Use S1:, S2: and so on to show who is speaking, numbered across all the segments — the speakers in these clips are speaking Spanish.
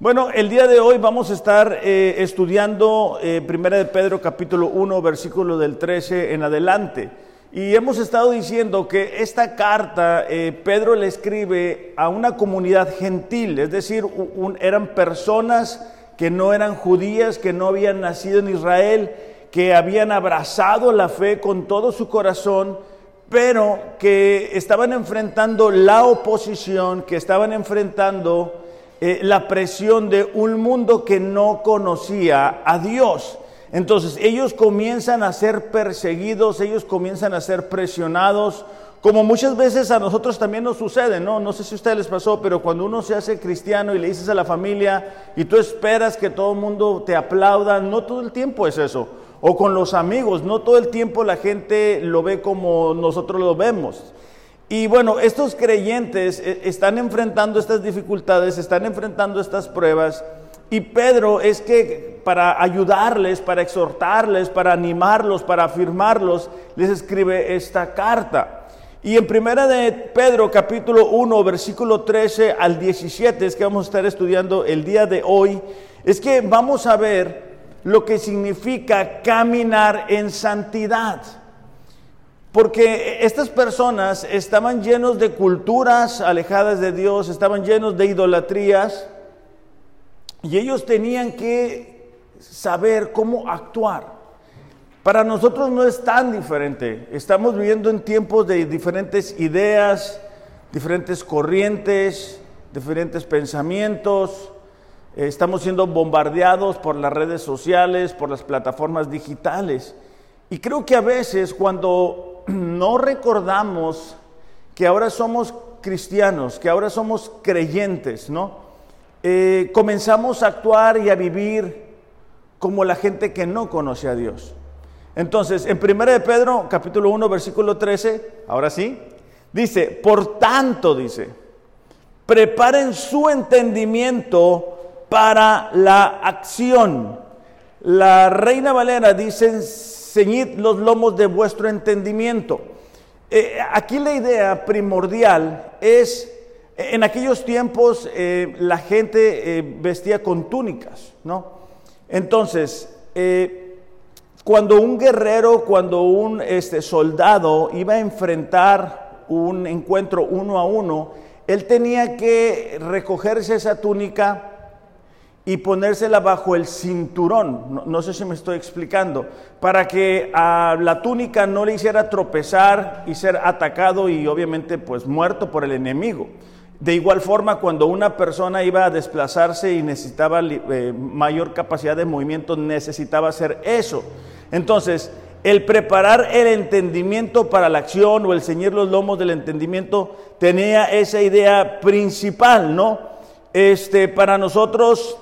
S1: Bueno, el día de hoy vamos a estar eh, estudiando eh, Primera de Pedro capítulo 1, versículo del 13 en adelante. Y hemos estado diciendo que esta carta eh, Pedro le escribe a una comunidad gentil, es decir, eran personas que no eran judías, que no habían nacido en Israel, que habían abrazado la fe con todo su corazón, pero que estaban enfrentando la oposición, que estaban enfrentando eh, la presión de un mundo que no conocía a Dios. Entonces ellos comienzan a ser perseguidos, ellos comienzan a ser presionados, como muchas veces a nosotros también nos sucede, ¿no? No sé si a ustedes les pasó, pero cuando uno se hace cristiano y le dices a la familia y tú esperas que todo el mundo te aplauda, no todo el tiempo es eso. O con los amigos, no todo el tiempo la gente lo ve como nosotros lo vemos. Y bueno, estos creyentes eh, están enfrentando estas dificultades, están enfrentando estas pruebas. Y Pedro es que para ayudarles, para exhortarles, para animarlos, para afirmarlos, les escribe esta carta. Y en primera de Pedro capítulo 1, versículo 13 al 17, es que vamos a estar estudiando el día de hoy, es que vamos a ver lo que significa caminar en santidad. Porque estas personas estaban llenos de culturas alejadas de Dios, estaban llenos de idolatrías y ellos tenían que saber cómo actuar. Para nosotros no es tan diferente. Estamos viviendo en tiempos de diferentes ideas, diferentes corrientes, diferentes pensamientos. Estamos siendo bombardeados por las redes sociales, por las plataformas digitales. Y creo que a veces cuando no recordamos que ahora somos cristianos, que ahora somos creyentes, ¿no? Eh, comenzamos a actuar y a vivir como la gente que no conoce a Dios. Entonces, en 1 de Pedro, capítulo 1, versículo 13, ahora sí, dice, por tanto, dice, preparen su entendimiento para la acción. La Reina Valera dice, ceñid los lomos de vuestro entendimiento. Eh, aquí la idea primordial es, en aquellos tiempos eh, la gente eh, vestía con túnicas, ¿no? Entonces, cuando un guerrero, cuando un este, soldado iba a enfrentar un encuentro uno a uno, él tenía que recogerse esa túnica y ponérsela bajo el cinturón. No, sé si me estoy explicando. Para que a la túnica no le hiciera tropezar y ser atacado y obviamente pues muerto por el enemigo. De igual forma, cuando una persona iba a desplazarse y necesitaba eh, mayor capacidad de movimiento, necesitaba hacer eso. Entonces, el preparar el entendimiento para la acción o el ceñir los lomos del entendimiento tenía esa idea principal, ¿no? Este, para nosotros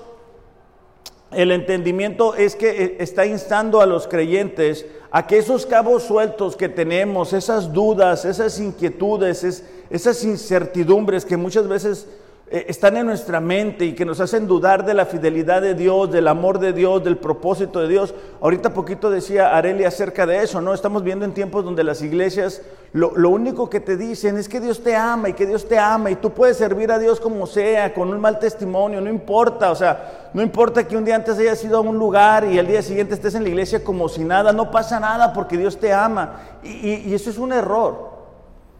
S1: el entendimiento es que eh, está instando a los creyentes a que esos cabos sueltos que tenemos, esas dudas, esas inquietudes, esas incertidumbres que muchas veces están en nuestra mente y que nos hacen dudar de la fidelidad de Dios, del amor de Dios, del propósito de Dios. Ahorita poquito decía Areli acerca de eso, ¿no? Estamos viendo en tiempos donde las iglesias lo, único que te dicen es que Dios te ama y que Dios te ama y tú puedes servir a Dios como sea, con un mal testimonio, no importa, o sea, no importa que un día antes hayas ido a un lugar y el día siguiente estés en la iglesia como si nada, no pasa nada porque Dios te ama. y eso es un error.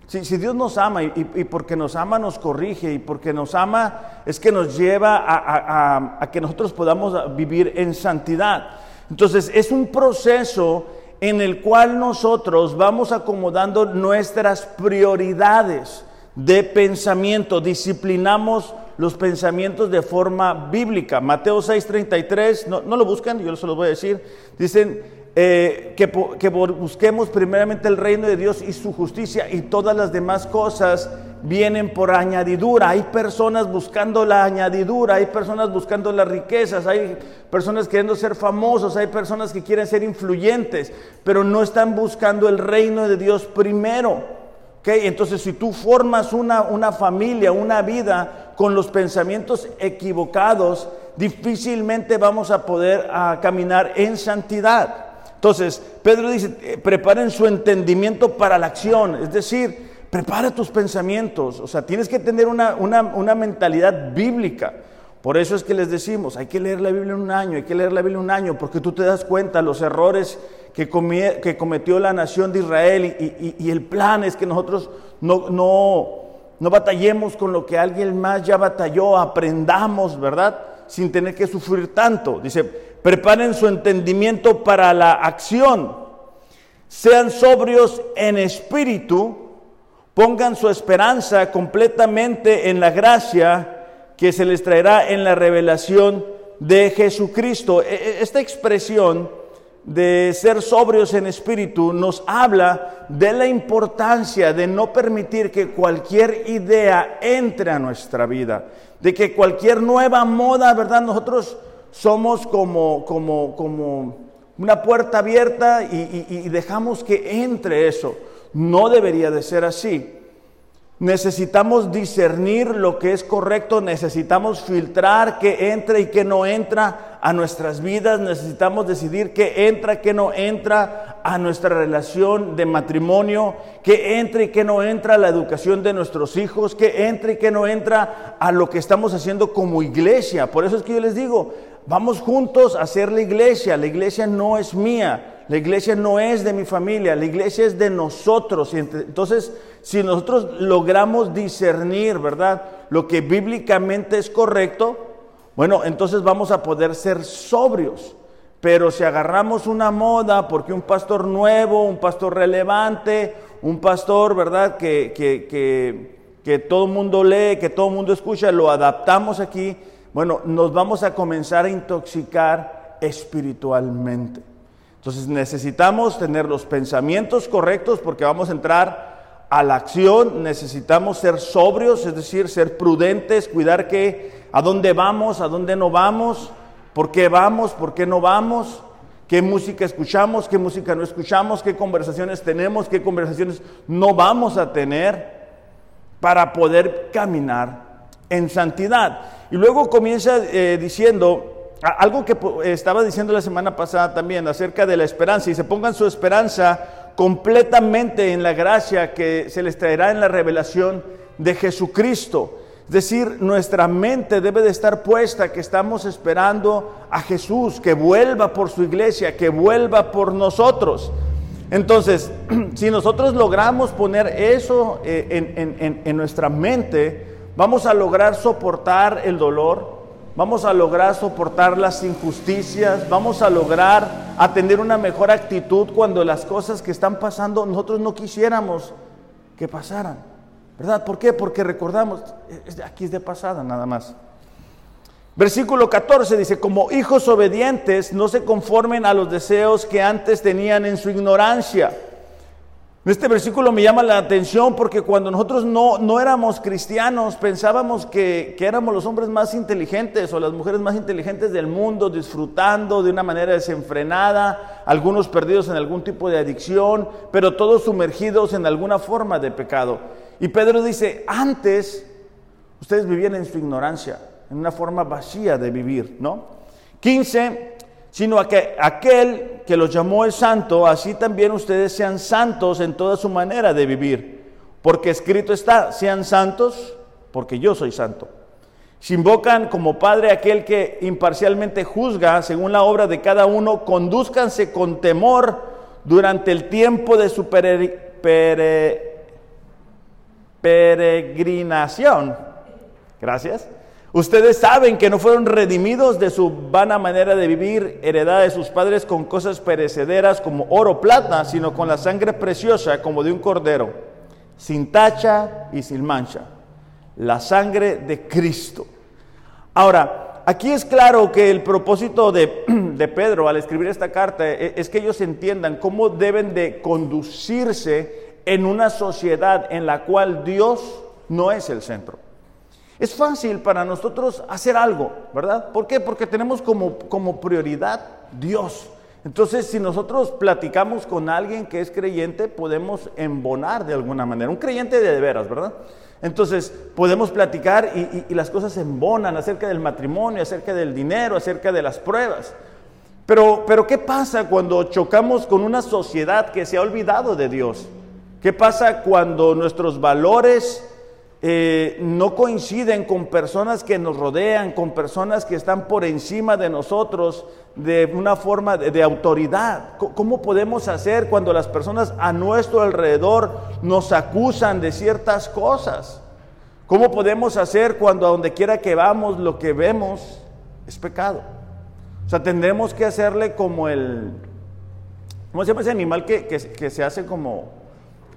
S1: Si, Dios nos ama y, porque nos ama nos corrige y porque nos ama es que nos lleva a, que nosotros podamos vivir en santidad. Entonces es un proceso en el cual nosotros vamos acomodando nuestras prioridades de pensamiento, disciplinamos los pensamientos de forma bíblica. Mateo 6:33, no, no lo buscan, yo se los voy a decir, dicen, eh, que, que, busquemos primeramente el reino de Dios y su justicia y todas las demás cosas vienen por añadidura. Hay personas buscando la añadidura, hay personas buscando las riquezas, hay personas queriendo ser famosos, hay personas que quieren ser influyentes, pero no están buscando el reino de Dios primero. ¿Okay? Entonces, si tú formas una, una familia, una vida con los pensamientos equivocados, difícilmente vamos a poder a caminar en santidad. Entonces, Pedro dice, eh, preparen su entendimiento para la acción, es decir, prepara tus pensamientos, o sea, tienes que tener una, mentalidad bíblica, Por eso es que les decimos, hay que leer la Biblia en un año, hay que leer la Biblia en un año, porque tú te das cuenta los errores que, que cometió la nación de Israel y, el plan es que nosotros no, no, no batallemos con lo que alguien más ya batalló, aprendamos, ¿verdad? Sin tener que sufrir tanto. Dice, preparen su entendimiento para la acción, sean sobrios en espíritu, pongan su esperanza completamente en la gracia que se les traerá en la revelación de Jesucristo. E, e, esta expresión de ser sobrios en espíritu nos habla de la importancia de no permitir que cualquier idea entre a nuestra vida, de que cualquier nueva moda, ¿verdad? Nosotros somos como, como, como una puerta abierta y, dejamos que entre eso. No debería de ser así. Necesitamos discernir lo que es correcto, necesitamos filtrar qué entra y qué no entra a nuestras vidas, necesitamos decidir qué entra, qué no entra a nuestra relación de matrimonio, qué entra y qué no entra a la educación de nuestros hijos, qué entra y qué no entra a lo que estamos haciendo como iglesia. Por eso es que yo les digo, vamos juntos a hacer la iglesia, la iglesia no es mía. La iglesia no es de mi familia, la iglesia es de nosotros. Entonces, si nosotros logramos discernir, ¿verdad? Lo que bíblicamente es correcto, bueno, entonces vamos a poder ser sobrios. Pero si agarramos una moda, porque un pastor nuevo, un pastor relevante, un pastor, ¿verdad? Que, que, que, que todo el mundo lee, que todo el mundo escucha, lo adaptamos aquí, bueno, nos vamos a comenzar a intoxicar espiritualmente. Entonces necesitamos tener los pensamientos correctos porque vamos a entrar a la acción, necesitamos ser sobrios, es decir, ser prudentes, cuidar que a dónde vamos, a dónde no vamos, por qué vamos, por qué no vamos, qué música escuchamos, qué música no escuchamos, qué conversaciones tenemos, qué conversaciones no vamos a tener para poder caminar en santidad. Y luego comienza eh, diciendo, algo que estaba diciendo la semana pasada también acerca de la esperanza, y se pongan su esperanza completamente en la gracia que se les traerá en la revelación de Jesucristo. Es decir, nuestra mente debe de estar puesta que estamos esperando a Jesús, que vuelva por su iglesia, que vuelva por nosotros. Entonces, si nosotros logramos poner eso eh, en nuestra mente, vamos a lograr soportar el dolor, vamos a lograr soportar las injusticias, vamos a lograr atender una mejor actitud cuando las cosas que están pasando nosotros no quisiéramos que pasaran. ¿Verdad? ¿Por qué? Porque recordamos, aquí es de pasada nada más. Versículo 14 dice, como hijos obedientes, no se conformen a los deseos que antes tenían en su ignorancia este versículo me llama la atención porque cuando nosotros no, no éramos cristianos pensábamos que, que, éramos los hombres más inteligentes o las mujeres más inteligentes del mundo, disfrutando de una manera desenfrenada, algunos perdidos en algún tipo de adicción, pero todos sumergidos en alguna forma de pecado. Y Pedro dice, antes ustedes vivían en su ignorancia, en una forma vacía de vivir, ¿no? 15, sino a que aquel que los llamó es santo, así también ustedes sean santos en toda su manera de vivir. Porque escrito está, sean santos, porque yo soy santo. Si invocan como Padre aquel que imparcialmente juzga según la obra de cada uno, conduzcanse con temor durante el tiempo de su peregrinación. Gracias Ustedes saben que no fueron redimidos de su vana manera de vivir, heredada de sus padres con cosas perecederas como oro o plata, sino con la sangre preciosa como de un cordero, sin tacha y sin mancha, la sangre de Cristo. Ahora, aquí es claro que el propósito de, de Pedro al escribir esta carta e, es que ellos entiendan cómo deben de conducirse en una sociedad en la cual Dios no es el centro. Es fácil para nosotros hacer algo, ¿verdad? ¿Por qué? Porque tenemos como, como prioridad Dios. Entonces, si nosotros platicamos con alguien que es creyente, podemos embonar de alguna manera. Un creyente de, veras, ¿verdad? Entonces, podemos platicar y, y, las cosas embonan acerca del matrimonio, acerca del dinero, acerca de las pruebas. Pero, pero, ¿qué pasa cuando chocamos con una sociedad que se ha olvidado de Dios? ¿Qué pasa cuando nuestros valores eh, no coinciden con personas que nos rodean, con personas que están por encima de nosotros de una forma de, autoridad. ¿Cómo podemos hacer cuando las personas a nuestro alrededor nos acusan de ciertas cosas? ¿Cómo podemos hacer cuando a donde quiera que vamos lo que vemos es pecado? O sea, tendremos que hacerle como el, ¿cómo se llama ese animal que, se hace como,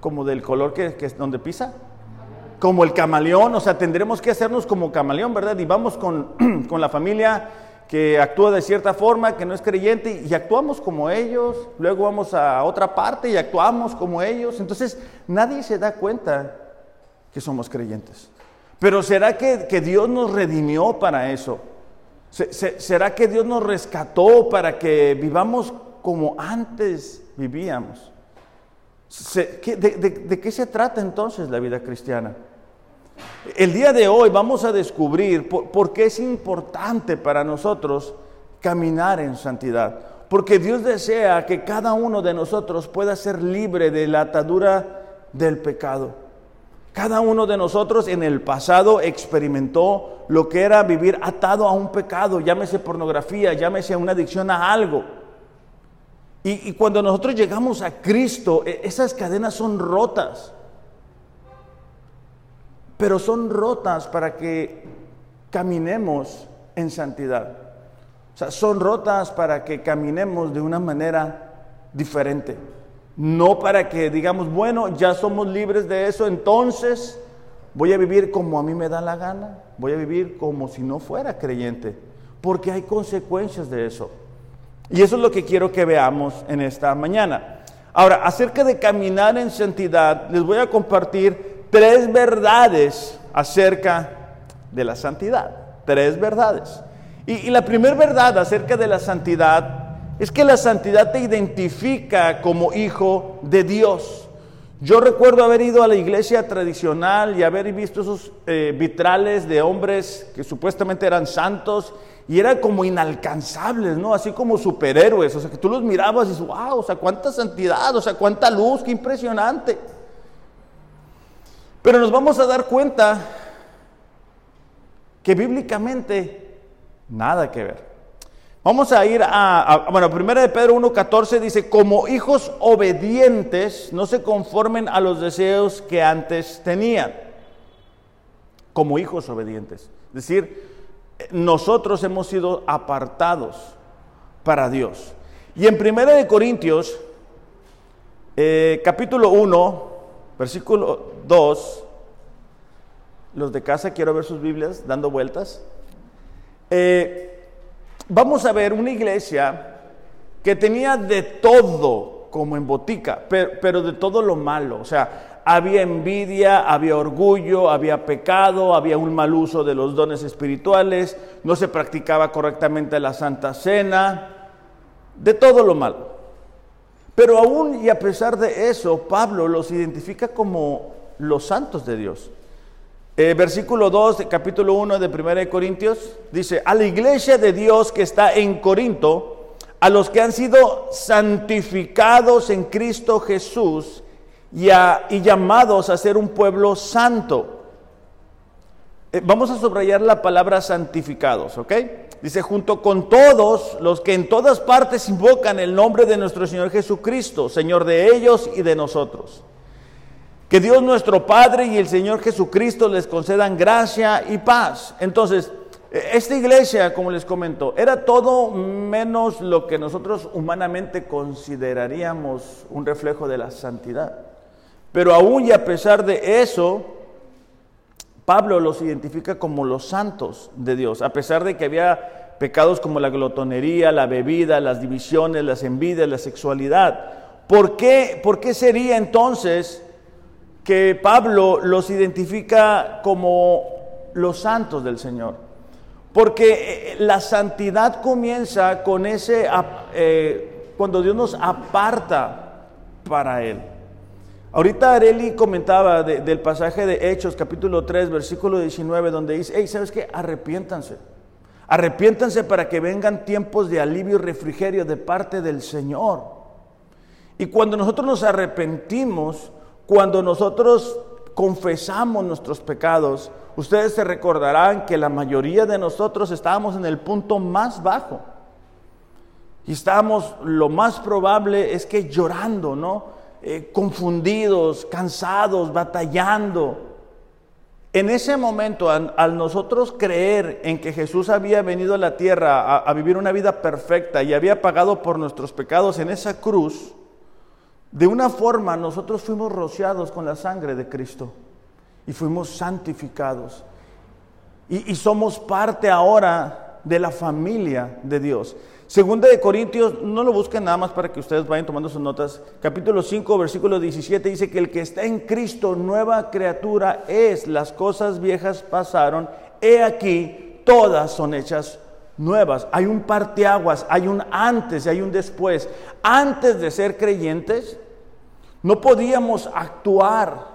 S1: como del color que, que donde pisa? Como el camaleón, o sea, tendremos que hacernos como camaleón, ¿verdad? Y vamos con, con, la familia que actúa de cierta forma, que no es creyente, y actuamos como ellos, luego vamos a otra parte y actuamos como ellos. Entonces, nadie se da cuenta que somos creyentes. Pero ¿será que, que Dios nos redimió para eso? ¿Será que Dios nos rescató para que vivamos como antes vivíamos? ¿De, de qué se trata entonces la vida cristiana? El día de hoy vamos a descubrir por, qué es importante para nosotros caminar en santidad. Porque Dios desea que cada uno de nosotros pueda ser libre de la atadura del pecado. Cada uno de nosotros en el pasado experimentó lo que era vivir atado a un pecado, llámese pornografía, llámese una adicción a algo. Y, cuando nosotros llegamos a Cristo, e, esas cadenas son rotas pero son rotas para que caminemos en santidad. O sea, son rotas para que caminemos de una manera diferente. No para que digamos, bueno, ya somos libres de eso, entonces voy a vivir como a mí me da la gana, voy a vivir como si no fuera creyente, porque hay consecuencias de eso. Y eso es lo que quiero que veamos en esta mañana. Ahora, acerca de caminar en santidad, les voy a compartir tres verdades acerca de la santidad. Tres verdades. Y, la primera verdad acerca de la santidad es que la santidad te identifica como hijo de Dios. Yo recuerdo haber ido a la iglesia tradicional y haber visto esos eh, vitrales de hombres que supuestamente eran santos y eran como inalcanzables, ¿no? Así como superhéroes, o sea, que tú los mirabas y dices, wow, o sea, cuánta santidad, o sea, cuánta luz, qué impresionante. Pero nos vamos a dar cuenta que bíblicamente nada que ver. Vamos a ir a, bueno, primera de Pedro 1.14 dice, como hijos obedientes, no se conformen a los deseos que antes tenían. Como hijos obedientes. Es decir, nosotros hemos sido apartados para Dios. Y en primera de Corintios, eh, capítulo 1, Versículo 2. Los de casa, quiero ver sus Biblias dando vueltas. Eh, vamos a ver una iglesia que tenía de todo como en botica, pero, pero de todo lo malo. O sea, había envidia, había orgullo, había pecado, había un mal uso de los dones espirituales, no se practicaba correctamente la Santa Cena, de todo lo malo. Pero aún y a pesar de eso, Pablo los identifica como los santos de Dios. Eh, versículo 2, capítulo 1 de 1 Corintios, dice, a la iglesia de Dios que está en Corinto, a los que han sido santificados en Cristo Jesús y, llamados a ser un pueblo santo. Eh, vamos a subrayar la palabra santificados, ¿ok? Dice, junto con todos los que en todas partes invocan el nombre de nuestro Señor Jesucristo, Señor de ellos y de nosotros. Que Dios nuestro Padre y el Señor Jesucristo les concedan gracia y paz. Entonces, esta iglesia, como les comento, era todo menos lo que nosotros humanamente consideraríamos un reflejo de la santidad. Pero aún y a pesar de eso, Pablo los identifica como los santos de Dios, a pesar de que había pecados como la glotonería, la bebida, las divisiones, las envidias, la sexualidad. ¿Por qué, ¿Por qué sería entonces que Pablo los identifica como los santos del Señor? Porque eh, la santidad comienza con ese, eh, cuando Dios nos aparta para Él. Ahorita Areli comentaba del pasaje de Hechos, capítulo 3, versículo 19, donde dice, hey, ¿sabes qué? Arrepiéntanse. Arrepiéntanse para que vengan tiempos de alivio y refrigerio de parte del Señor. Y cuando nosotros nos arrepentimos, cuando nosotros confesamos nuestros pecados, ustedes se recordarán que la mayoría de nosotros estábamos en el punto más bajo. Y estábamos, lo más probable es que llorando, ¿no? Eh, confundidos, cansados, batallando. En ese momento, al, nosotros creer en que Jesús había venido a la tierra a, vivir una vida perfecta y había pagado por nuestros pecados en esa cruz, de una forma nosotros fuimos rociados con la sangre de Cristo y fuimos santificados. y somos parte ahora de la familia de Dios. Segunda de Corintios, no lo busquen nada más para que ustedes vayan tomando sus notas. Capítulo 5, versículo 17 dice que el que está en Cristo, nueva criatura es. Las cosas viejas pasaron. He aquí, todas son hechas nuevas. Hay un parteaguas, hay un antes y hay un después. Antes de ser creyentes, no podíamos actuar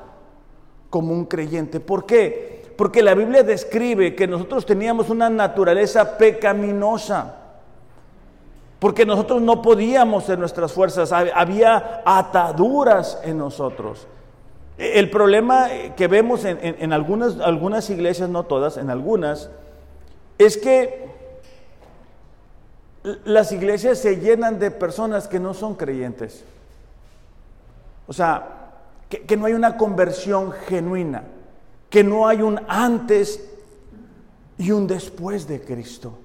S1: como un creyente. ¿Por qué? Porque la Biblia describe que nosotros teníamos una naturaleza pecaminosa porque nosotros no podíamos en nuestras fuerzas, había ataduras en nosotros. E, el problema que vemos en, algunas, algunas iglesias, no todas, en algunas, es que las iglesias se llenan de personas que no son creyentes. O sea, que, no hay una conversión genuina, que no hay un antes y un después de Cristo.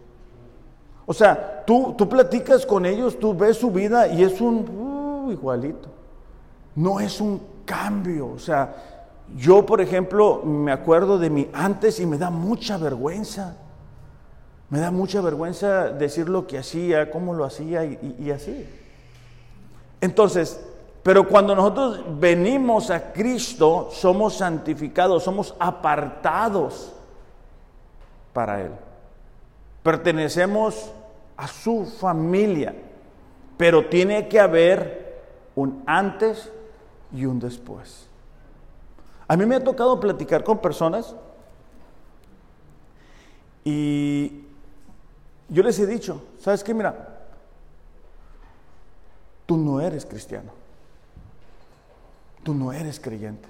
S1: O sea, tú, tú platicas con ellos, tú ves su vida y es un uh, igualito. No es un cambio. O sea, yo, por ejemplo, me acuerdo de mi antes y me da mucha vergüenza. Me da mucha vergüenza decir lo que hacía, cómo lo hacía y, y así. Entonces, pero cuando nosotros venimos a Cristo, somos santificados, somos apartados para Él. Pertenecemos a su familia. Pero tiene que haber un antes y un después. A mí me ha tocado platicar con personas y yo les he dicho, ¿sabes qué? Mira, tú no eres cristiano. Tú no eres creyente.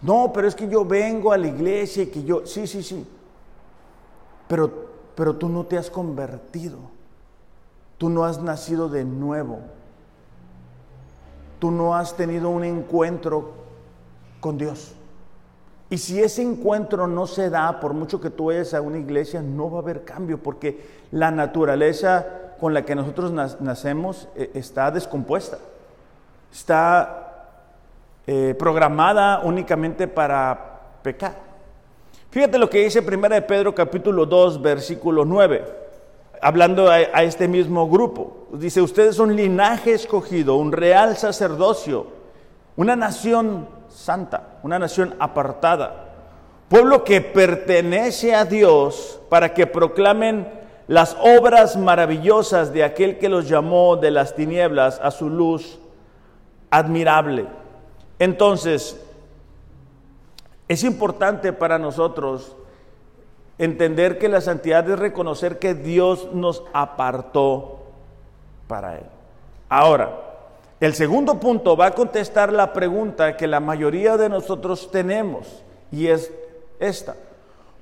S1: No, pero es que yo vengo a la iglesia y que yo, sí, sí, sí. Pero pero tú no te has convertido. Tú no has nacido de nuevo. Tú no has tenido un encuentro con Dios. Y si ese encuentro no se da, por mucho que tú vayas a una iglesia, no va a haber cambio, porque la naturaleza con la que nosotros nacemos eh, está descompuesta, está eh, programada únicamente para pecar. Fíjate lo que dice 1 de Pedro capítulo 2, versículo 9, hablando a, a este mismo grupo. Dice, ustedes son linaje escogido, un real sacerdocio, una nación santa, una nación apartada, pueblo que pertenece a Dios para que proclamen las obras maravillosas de aquel que los llamó de las tinieblas a su luz admirable. Entonces, es importante para nosotros entender que la santidad es reconocer que Dios nos apartó para Él. Ahora, el segundo punto va a contestar la pregunta que la mayoría de nosotros tenemos y es esta.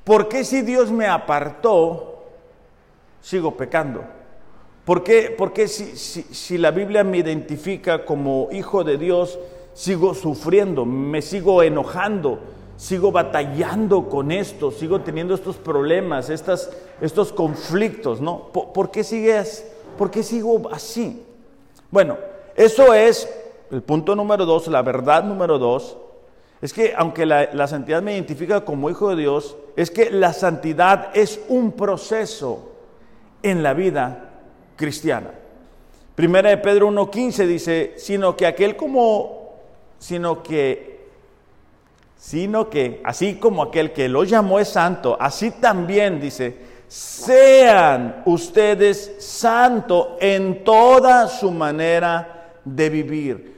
S1: ¿Por qué si Dios me apartó, sigo pecando? ¿Por qué, si, si la Biblia me identifica como hijo de Dios, sigo sufriendo, me sigo enojando, sigo batallando con esto, sigo teniendo estos problemas, estas, estos conflictos, ¿no? ¿Por, qué sigues? ¿Por qué sigo así? Bueno, eso es el punto número dos, la verdad número dos, es que aunque la, la santidad me identifica como hijo de Dios, es que la santidad es un proceso en la vida cristiana. Primera de Pedro 1.15 dice, sino que aquel como, sino que sino que así como aquel que lo llamó es santo, así también dice, sean ustedes santos en toda su manera de vivir.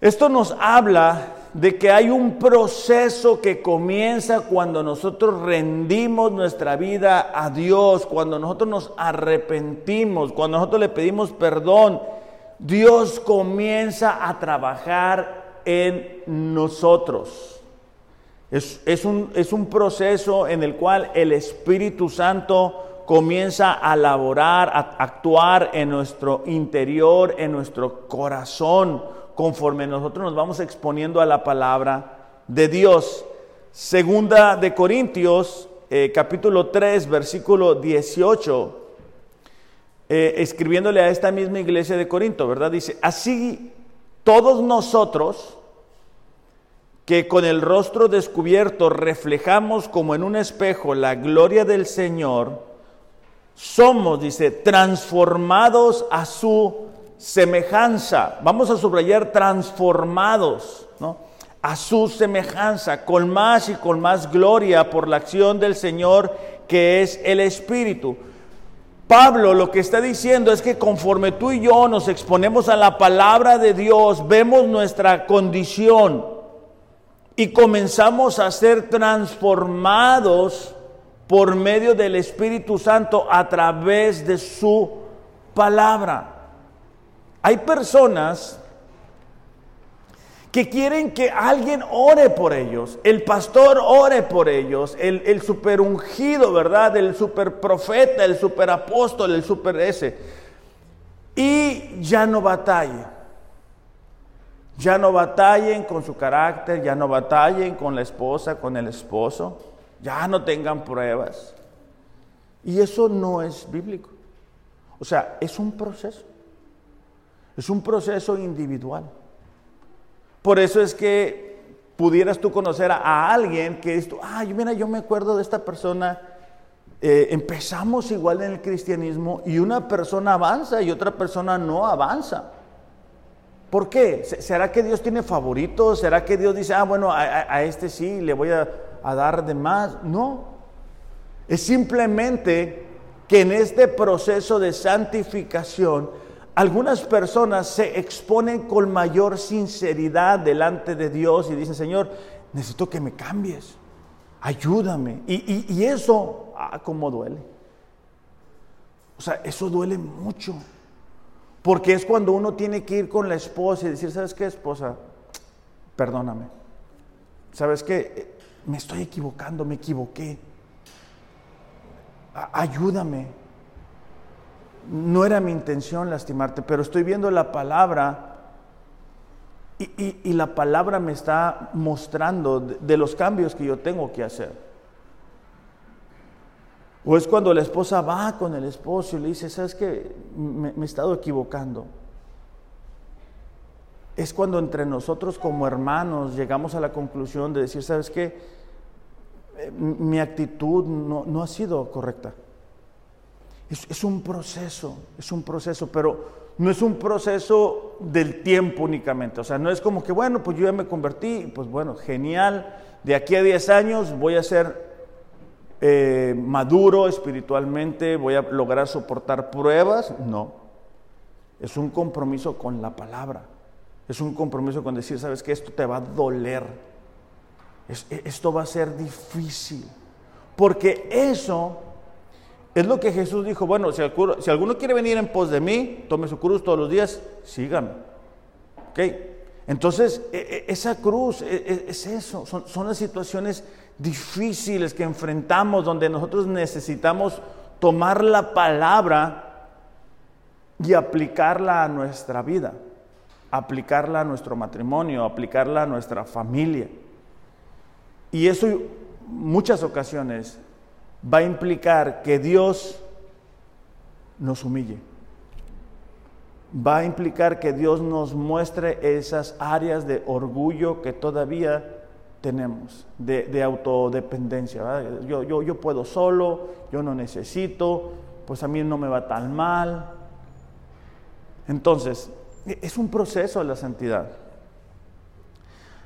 S1: Esto nos habla de que hay un proceso que comienza cuando nosotros rendimos nuestra vida a Dios, cuando nosotros nos arrepentimos, cuando nosotros le pedimos perdón. Dios comienza a trabajar en nosotros. Es, un, es un proceso en el cual el Espíritu Santo comienza a laborar, a actuar en nuestro interior, en nuestro corazón, conforme nosotros nos vamos exponiendo a la palabra de Dios. Segunda de Corintios, eh, capítulo 3, versículo 18, eh, escribiéndole a esta misma iglesia de Corinto, ¿verdad? Dice, así todos nosotros, que con el rostro descubierto reflejamos como en un espejo la gloria del Señor, somos, dice, transformados a su semejanza. Vamos a subrayar transformados, ¿no? A su semejanza, con más y con más gloria por la acción del Señor que es el Espíritu. Pablo lo que está diciendo es que conforme tú y yo nos exponemos a la palabra de Dios, vemos nuestra condición y comenzamos a ser transformados por medio del Espíritu Santo a través de su palabra. Hay personas que quieren que alguien ore por ellos, el pastor ore por ellos, el, el super ungido, ¿verdad? El super profeta, el super apóstol, el super ese. Y ya no batallen. Ya no batallen con su carácter, ya no batallen con la esposa, con el esposo, ya no tengan pruebas. Y eso no es bíblico. O sea, es un proceso. Es un proceso individual. Por eso es que pudieras tú conocer a, alguien que dices, ay, mira, yo me acuerdo de esta persona, eh, empezamos igual en el cristianismo y una persona avanza y otra persona no avanza. ¿Por qué? ¿Será que Dios tiene favoritos? ¿Será que Dios dice, ah, bueno, a, este sí le voy a dar de más? No. Es simplemente que en este proceso de santificación, algunas personas se exponen con mayor sinceridad delante de Dios y dicen, Señor, necesito que me cambies, ayúdame. Y, eso, ah, cómo duele. O sea, eso duele mucho. Porque es cuando uno tiene que ir con la esposa y decir, ¿sabes qué, esposa? Perdóname. ¿Sabes qué? Me estoy equivocando, me equivoqué. Ayúdame no era mi intención lastimarte, pero estoy viendo la palabra y, la palabra me está mostrando de, los cambios que yo tengo que hacer. O es cuando la esposa va con el esposo y le dice, ¿sabes qué? Me, he estado equivocando. Es cuando entre nosotros como hermanos llegamos a la conclusión de decir, ¿sabes qué? Eh, mi actitud no ha sido correcta. Es, un proceso, es un proceso, pero no es un proceso del tiempo únicamente. O sea, no es como que, bueno, pues yo ya me convertí, pues bueno, genial, de aquí a 10 años voy a ser eh, maduro espiritualmente, voy a lograr soportar pruebas. No, es un compromiso con la palabra. Es un compromiso con decir, sabes que esto te va a doler. esto va a ser difícil. Porque eso es lo que Jesús dijo, bueno, si, alguno quiere venir en pos de mí, tome su cruz todos los días, síganme. ¿Ok? Entonces, e, e, esa cruz e, es, eso, son, son las situaciones difíciles que enfrentamos donde nosotros necesitamos tomar la palabra y aplicarla a nuestra vida, aplicarla a nuestro matrimonio, aplicarla a nuestra familia. Y eso muchas ocasiones va a implicar que Dios nos humille. Va a implicar que Dios nos muestre esas áreas de orgullo que todavía tenemos, de, autodependencia. Yo, yo, yo puedo solo, yo no necesito, pues a mí no me va tan mal. Entonces, es un proceso la santidad.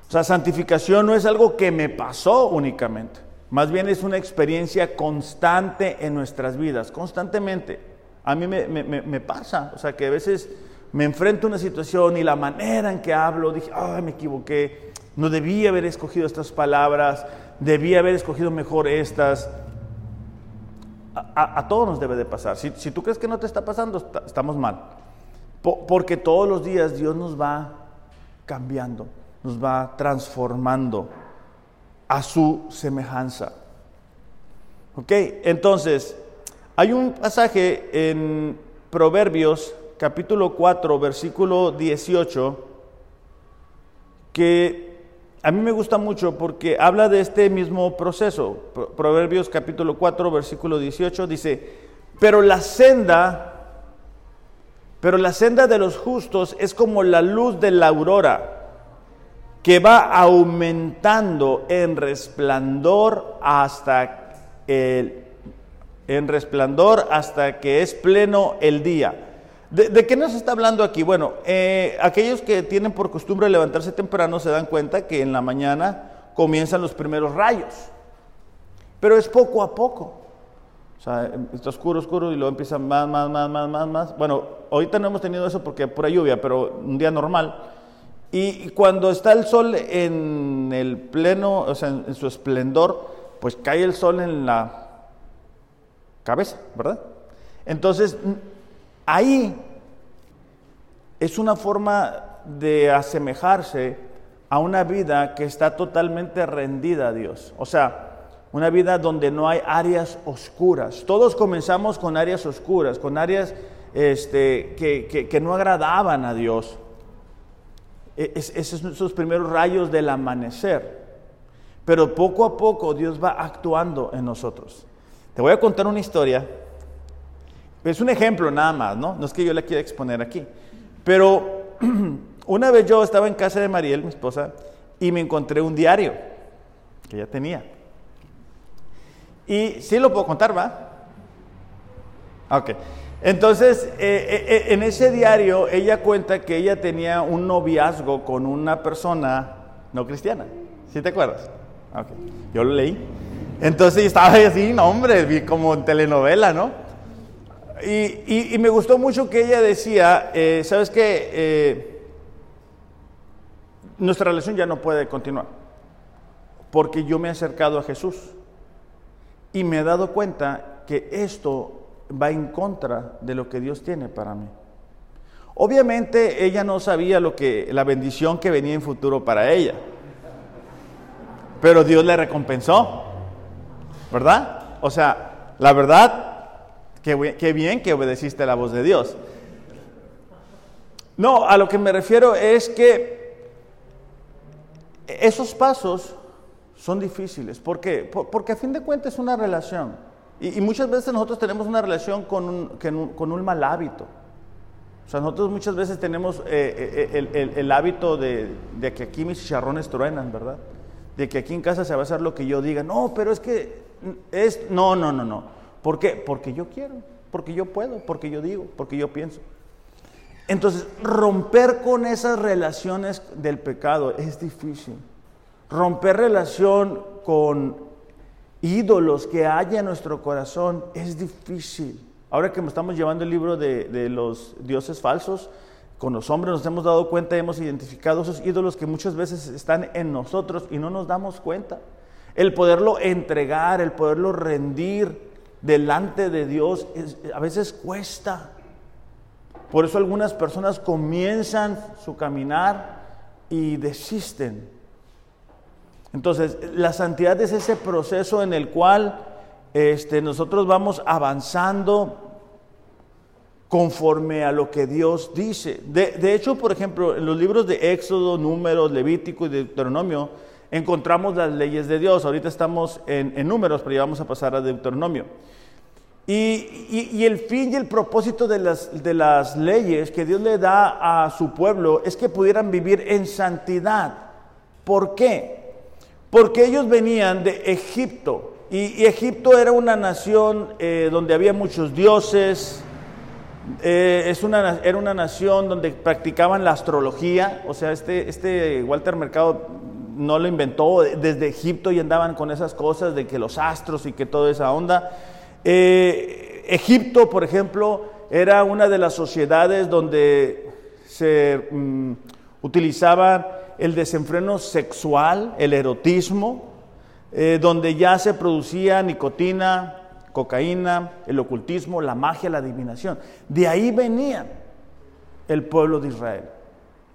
S1: O sea, santificación no es algo que me pasó únicamente. Más bien es una experiencia constante en nuestras vidas, constantemente. A mí me, pasa, o sea, que a veces me enfrento a una situación y la manera en que hablo, dije, ay, me equivoqué, no debía haber escogido estas palabras, debía haber escogido mejor estas. A, todos nos debe de pasar. Si, tú crees que no te está pasando, estamos mal. porque todos los días Dios nos va cambiando. nos va transformando a su semejanza. ¿Ok? Entonces, hay un pasaje en Proverbios capítulo 4, versículo 18, que a mí me gusta mucho porque habla de este mismo proceso. Proverbios capítulo 4, versículo 18 dice, pero la senda, pero la senda de los justos es como la luz de la aurora que va aumentando en resplandor hasta el, en resplandor hasta que es pleno el día. ¿De, qué nos está hablando aquí? Bueno, eh, aquellos que tienen por costumbre levantarse temprano se dan cuenta que en la mañana comienzan los primeros rayos, pero es poco a poco. O sea, está oscuro, oscuro y luego empieza más, más, más, más, más, más. Bueno, ahorita no hemos tenido eso porque pura lluvia, pero un día normal. Y cuando está el sol en el pleno, o sea, en su esplendor, pues cae el sol en la cabeza, ¿verdad? Entonces, Ahí es una forma de asemejarse a una vida que está totalmente rendida a Dios. O sea, una vida donde no hay áreas oscuras. Todos comenzamos con áreas oscuras, con áreas este, que, no agradaban a Dios. E, esos son sus primeros rayos del amanecer. Pero poco a poco Dios va actuando en nosotros. Te voy a contar una historia es un ejemplo nada más, ¿no? No es que yo la quiera exponer aquí. Pero una vez yo estaba en casa de Mariel, mi esposa, y me encontré un diario que ella tenía. Y sí lo puedo contar, ¿va? Ok. Entonces, eh, eh, eh, en ese diario ella cuenta que ella tenía un noviazgo con una persona no cristiana. ¿Sí te acuerdas? Ok. Yo lo leí. Entonces estaba así, no hombre, como en telenovela, ¿no? Y, me gustó mucho que ella decía, eh, ¿sabes qué? Nuestra relación ya no puede continuar, porque yo me he acercado a Jesús y me he dado cuenta que esto va en contra de lo que Dios tiene para mí. Obviamente ella no sabía lo que la bendición que venía en futuro para ella. Pero Dios le recompensó. ¿Verdad? O sea, la verdad Qué, bien que obedeciste la voz de Dios. No, a lo que me refiero es que esos pasos son difíciles. ¿Por qué? Porque a fin de cuentas es una relación. Y, muchas veces nosotros tenemos una relación con un, con un mal hábito. O sea, nosotros muchas veces tenemos eh, eh, el, hábito de, de, que aquí mis chicharrones truenan, ¿verdad? De que aquí en casa se va a hacer lo que yo diga. No, pero es que es... No, no, no, no. ¿Por qué? Porque yo quiero, porque yo puedo, porque yo digo, porque yo pienso. Entonces, romper con esas relaciones del pecado es difícil. Romper relación con ídolos que haya en nuestro corazón es difícil. Ahora que estamos llevando el libro de, de, los dioses falsos, con los hombres nos hemos dado cuenta, hemos identificado esos ídolos que muchas veces están en nosotros y no nos damos cuenta. El poderlo entregar, el poderlo rendir, delante de Dios a veces cuesta. Por eso algunas personas comienzan su caminar y desisten. Entonces, la santidad es ese proceso en el cual este, nosotros vamos avanzando conforme a lo que Dios dice. De, hecho, por ejemplo, en los libros de Éxodo, Números, Levítico y Deuteronomio, encontramos las leyes de Dios. Ahorita estamos en, números, pero ya vamos a pasar a Deuteronomio. Y, el fin y el propósito de las, de las leyes que Dios le da a su pueblo es que pudieran vivir en santidad. ¿Por qué? Porque ellos venían de Egipto y, Egipto era una nación eh, donde había muchos dioses, eh, es una, era una nación donde practicaban la astrología, o sea, este, este Walter Mercado no lo inventó desde Egipto y andaban con esas cosas de que los astros y que toda esa onda. Eh, Egipto, por ejemplo, era una de las sociedades donde se mm, utilizaba el desenfreno sexual, el erotismo, eh, donde ya se producía nicotina, cocaína, el ocultismo, la magia, la adivinación. De ahí venía el pueblo de Israel.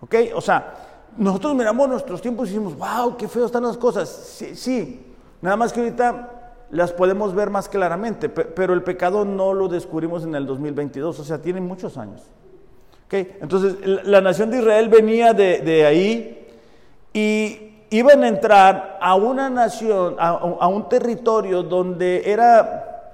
S1: ¿Ok? O sea, nosotros miramos nuestros tiempos y decimos, wow, qué feo están las cosas. Sí, nada más que ahorita las podemos ver más claramente, pero el pecado no lo descubrimos en el 2022, o sea, tiene muchos años. ¿Okay? Entonces, la nación de Israel venía de, de ahí y iban a entrar a una nación, a, un territorio donde era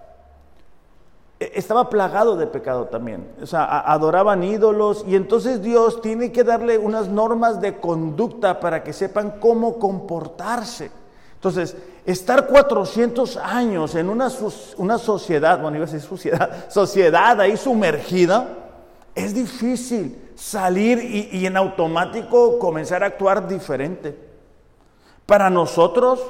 S1: e, estaba plagado de pecado también. O sea, adoraban ídolos y entonces Dios tiene que darle unas normas de conducta para que sepan cómo comportarse. Entonces, estar 400 años en una, una sociedad, bueno, iba a decir sociedad, sociedad ahí sumergida, es difícil salir y, en automático comenzar a actuar diferente. Para nosotros,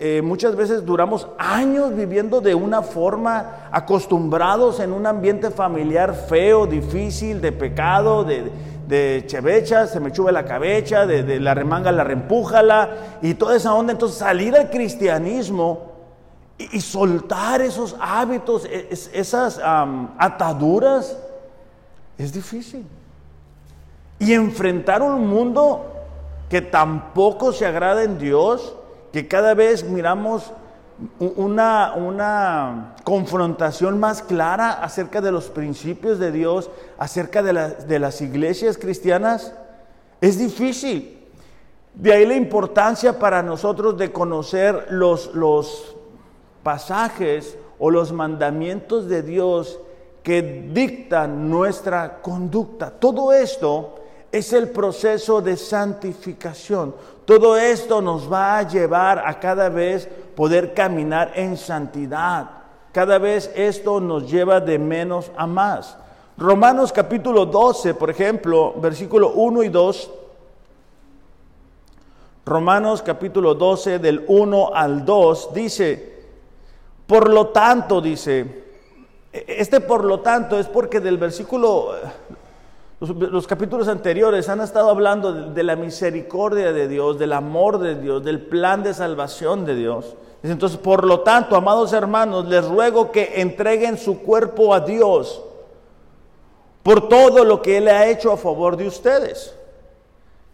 S1: eh, muchas veces duramos años viviendo de una forma, acostumbrados en un ambiente familiar feo, difícil, de pecado, de, de chevecha, se me chube la cabeza, de, la remanga la reempújala y toda esa onda. Entonces salir al cristianismo y, soltar esos hábitos, e, esas ataduras, es difícil. Y enfrentar un mundo que tampoco se agrada en Dios, que cada vez miramos una, una, confrontación más clara acerca de los principios de Dios, acerca de, de las iglesias cristianas, es difícil. De ahí la importancia para nosotros de conocer los, los pasajes o los mandamientos de Dios que dictan nuestra conducta. Todo esto es el proceso de santificación. Todo esto nos va a llevar a cada vez poder caminar en santidad. Cada vez esto nos lleva de menos a más. Romanos capítulo 12, por ejemplo, versículo 1 y 2. Romanos capítulo 12 del 1 al 2 dice, por lo tanto, dice, este por lo tanto es porque del versículo los, capítulos anteriores han estado hablando de, la misericordia de Dios, del amor de Dios, del plan de salvación de Dios. Entonces, por lo tanto, amados hermanos, les ruego que entreguen su cuerpo a Dios por todo lo que Él ha hecho a favor de ustedes.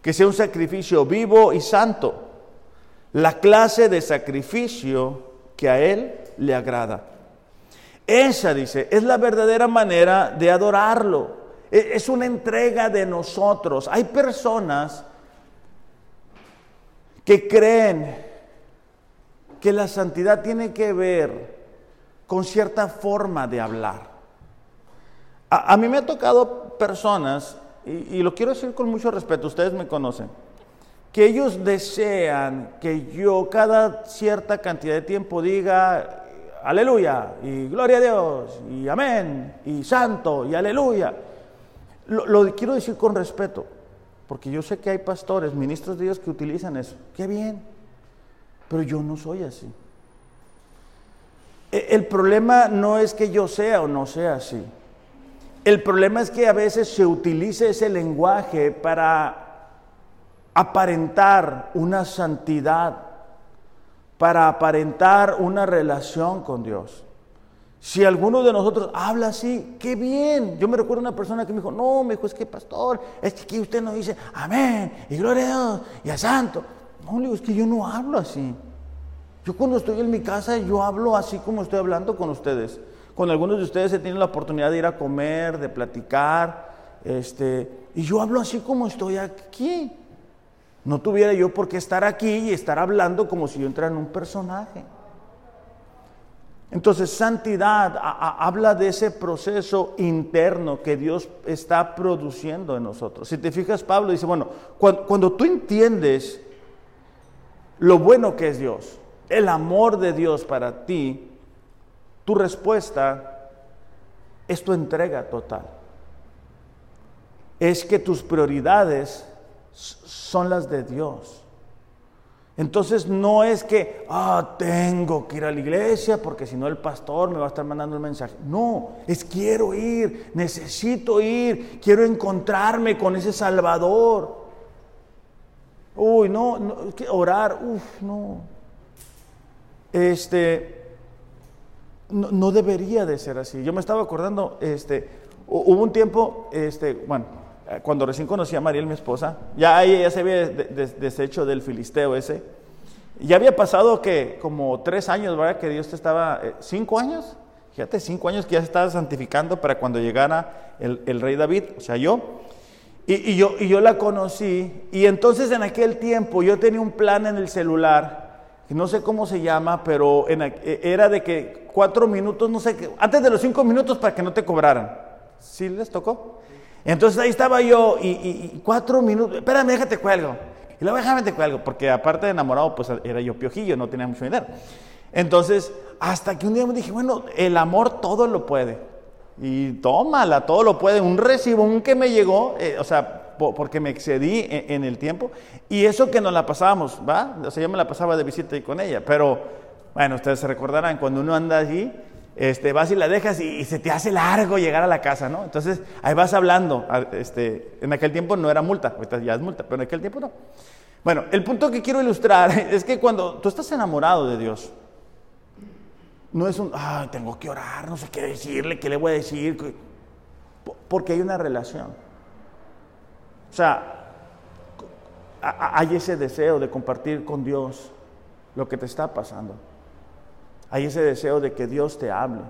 S1: Que sea un sacrificio vivo y santo. La clase de sacrificio que a Él le agrada. Esa, dice, es la verdadera manera de adorarlo. E, es una entrega de nosotros. Hay personas que creen que la santidad tiene que ver con cierta forma de hablar. A, mí me ha tocado personas, y, y, lo quiero decir con mucho respeto, ustedes me conocen, que ellos desean que yo cada cierta cantidad de tiempo diga aleluya y gloria a Dios y amén y santo y aleluya. Lo, quiero decir con respeto, porque yo sé que hay pastores, ministros de Dios que utilizan eso. Qué bien, pero yo no soy así. E, el problema no es que yo sea o no sea así. El problema es que a veces se utilice ese lenguaje para aparentar una santidad, para aparentar una relación con Dios. Si alguno de nosotros habla así, qué bien. Yo me recuerdo una persona que me dijo, no, me dijo, es que pastor, es que usted no dice amén y gloria a Dios y a santo. No, le digo, es que yo no hablo así. Yo cuando estoy en mi casa, yo hablo así como estoy hablando con ustedes. Con algunos de ustedes he tenido la oportunidad de ir a comer, de platicar, este, y yo hablo así como estoy aquí. No tuviera yo por qué estar aquí y estar hablando como si yo entrara en un personaje. Entonces, santidad habla de ese proceso interno que Dios está produciendo en nosotros. Si te fijas, Pablo dice, bueno, cuando, tú entiendes lo bueno que es Dios, el amor de Dios para ti, tu respuesta es tu entrega total. Es que tus prioridades son las de Dios. Entonces no es que, ah, tengo que ir a la iglesia porque si no el pastor me va a estar mandando el mensaje. No, es quiero ir, necesito ir, quiero encontrarme con ese Salvador. Uy, no, no orar, uff, no. Este, no, no, debería de ser así. Yo me estaba acordando, este, hubo un tiempo, este, bueno, cuando recién conocí a Mariel, mi esposa, ya ella se había deshecho del filisteo ese. Ya había pasado que como tres años, ¿verdad? Que Dios te estaba, eh, cinco años, fíjate, cinco años que ya se estaba santificando para cuando llegara el, rey David, o sea, yo. Y, yo. y yo la conocí, y entonces en aquel tiempo yo tenía un plan en el celular, no sé cómo se llama, pero e, era de que cuatro minutos, no sé, antes de los cinco minutos para que no te cobraran. ¿Sí les tocó? Entonces ahí estaba yo y, cuatro minutos, espérame, déjate cuelgo. Y luego déjame te cuelgo, porque aparte de enamorado, pues era yo piojillo, no tenía mucho dinero. Entonces, hasta que un día me dije, bueno, el amor todo lo puede. Y tómala, todo lo puede. Un recibo, un que me llegó, eh, o sea, porque me excedí en, en, el tiempo. Y eso que nos la pasábamos, ¿va? O sea, yo me la pasaba de visita ahí con ella. Pero, bueno, ustedes se recordarán, cuando uno anda allí, este, vas y la dejas y, se te hace largo llegar a la casa, ¿no? Entonces ahí vas hablando. Este, en aquel tiempo no era multa, ahorita ya es multa, pero en aquel tiempo no. Bueno, el punto que quiero ilustrar es que cuando tú estás enamorado de Dios, no es un, ay, tengo que orar, no sé qué decirle, qué le voy a decir, porque hay una relación. O sea, hay ese deseo de compartir con Dios lo que te está pasando. Hay ese deseo de que Dios te hable.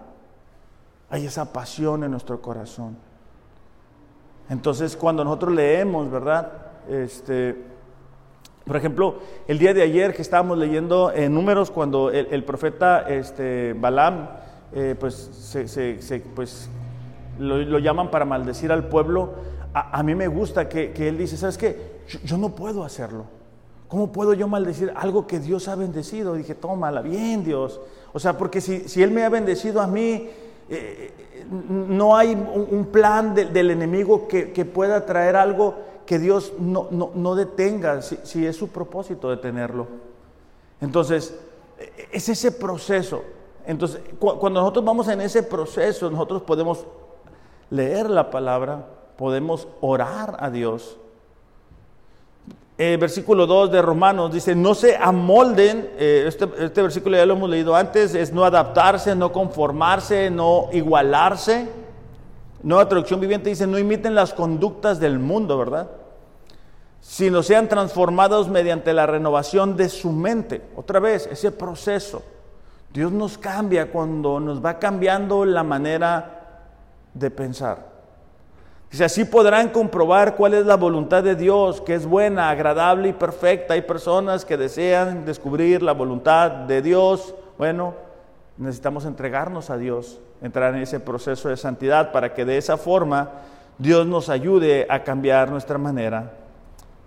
S1: Hay esa pasión en nuestro corazón. Entonces, cuando nosotros leemos, ¿verdad? Este, por ejemplo, el día de ayer que estábamos leyendo en números, cuando el, profeta este, Balaam, eh, pues, se, pues lo, llaman para maldecir al pueblo, a, mí me gusta que, él dice, ¿sabes qué? yo no puedo hacerlo. ¿Cómo puedo yo maldecir algo que Dios ha bendecido? dije, tómala bien, Dios. O sea, porque si, Él me ha bendecido a mí, eh, no hay un, plan del enemigo que, pueda traer algo que Dios no, detenga, si, es su propósito detenerlo. Entonces, es ese proceso. Entonces, cuando nosotros vamos en ese proceso, nosotros podemos leer la palabra, podemos orar a Dios eh, versículo 2 de Romanos dice, no se amolden, eh, este, este, versículo ya lo hemos leído antes, es no adaptarse, no conformarse, no igualarse. Nueva traducción viviente dice, no imiten las conductas del mundo, ¿verdad? Sino sean transformados mediante la renovación de su mente. Otra vez, ese proceso. Dios nos cambia cuando nos va cambiando la manera de pensar. Dice, así podrán comprobar cuál es la voluntad de Dios, que es buena, agradable y perfecta. Hay personas que desean descubrir la voluntad de Dios. Bueno, necesitamos entregarnos a Dios, entrar en ese proceso de santidad para que de esa forma Dios nos ayude a cambiar nuestra manera